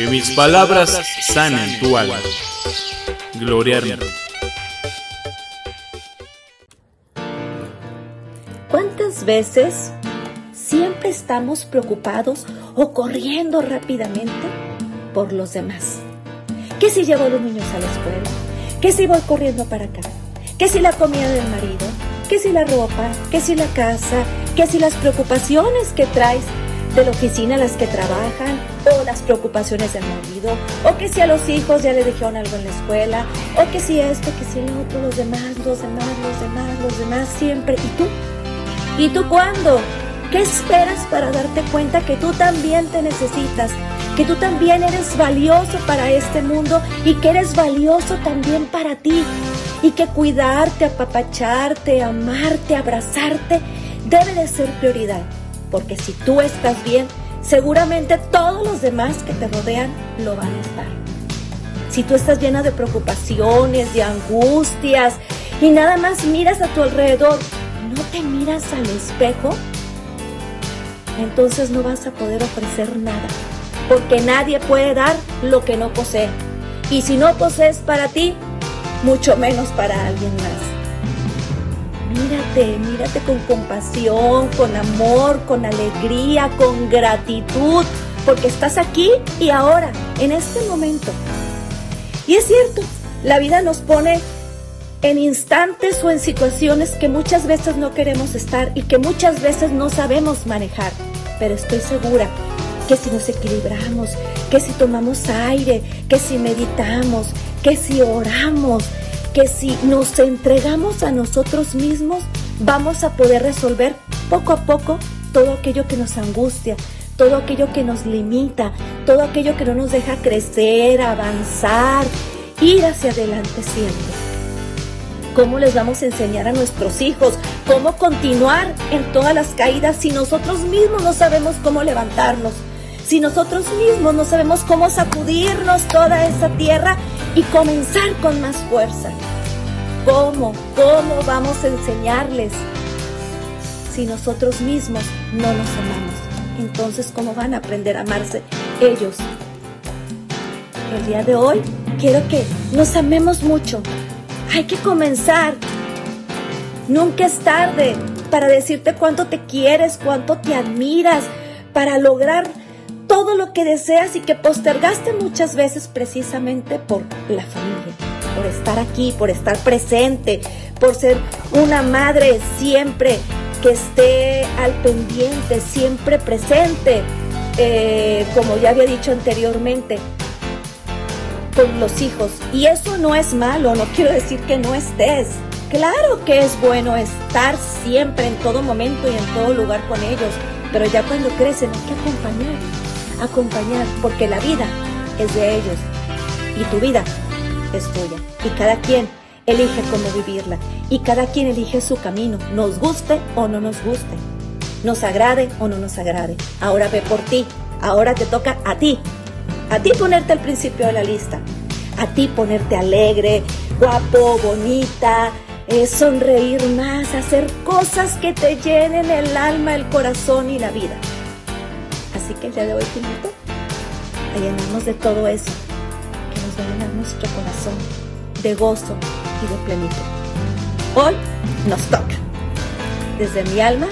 Que mis palabras sanen tu alma. Gloria ¿Cuántas veces siempre estamos preocupados o corriendo rápidamente por los demás? ¿Qué si llevo a los niños a la escuela? ¿Qué si voy corriendo para acá? ¿Qué si la comida del marido? ¿Qué si la ropa? ¿Qué si la casa? ¿Qué si las preocupaciones que traes de la oficina las que trabajan? ¿O las preocupaciones del marido? ¿O que si a los hijos ya le dijeron algo en la escuela? ¿O que si esto, que si el otro, los demás, los demás, los demás, los demás, siempre? ¿Y tú? ¿Y tú cuándo? ¿Qué esperas para darte cuenta que tú también te necesitas? Que tú también eres valioso para este mundo y que eres valioso también para ti. Y que cuidarte, apapacharte, amarte, abrazarte debe de ser prioridad. Porque si tú estás bien, seguramente todos los demás que te rodean lo van a estar. Si tú estás llena de preocupaciones, de angustias y nada más miras a tu alrededor, no te miras al espejo, entonces no vas a poder ofrecer nada, porque nadie puede dar lo que no posee. Y si no posees para ti, mucho menos para alguien más. Mírate, mírate con compasión, con amor, con alegría, con gratitud, porque estás aquí y ahora, en este momento. Y es cierto, la vida nos pone en instantes o en situaciones que muchas veces no queremos estar y que muchas veces no sabemos manejar. Pero estoy segura que si nos equilibramos, que si tomamos aire, que si meditamos, que si oramos, que si nos entregamos a nosotros mismos, vamos a poder resolver poco a poco todo aquello que nos angustia, todo aquello que nos limita, todo aquello que no nos deja crecer, avanzar, ir hacia adelante siempre. Cómo les vamos a enseñar a nuestros hijos, cómo continuar en todas las caídas si nosotros mismos no sabemos cómo levantarnos, si nosotros mismos no sabemos cómo sacudirnos toda esa tierra y comenzar con más fuerza. ¿Cómo? ¿Cómo vamos a enseñarles si nosotros mismos no nos amamos? Entonces, ¿cómo van a aprender a amarse ellos? El día de hoy quiero que nos amemos mucho, hay que comenzar. Nunca es tarde para decirte cuánto te quieres, cuánto te admiras, para lograr todo lo que deseas y que postergaste muchas veces precisamente por la familia, por estar aquí, por estar presente, por ser una madre siempre que esté al pendiente, siempre presente, eh, como ya había dicho anteriormente, con los hijos. Y eso no es malo, no quiero decir que no estés. Claro que es bueno estar siempre, en todo momento y en todo lugar con ellos, pero ya cuando crecen hay que acompañar, acompañar, porque la vida es de ellos y tu vida es tuya. Y cada quien elige cómo vivirla y cada quien elige su camino, nos guste o no nos guste, nos agrade o no nos agrade. Ahora ve por ti, ahora te toca a ti a ti ponerte al principio de la lista. A ti ponerte alegre, guapo, bonita, eh, sonreír más, hacer cosas que te llenen el alma, el corazón y la vida. Así que el día de hoy te invito de todo eso que nos va a llenar nuestro corazón de gozo y de plenitud. Hoy nos toca. Desde mi alma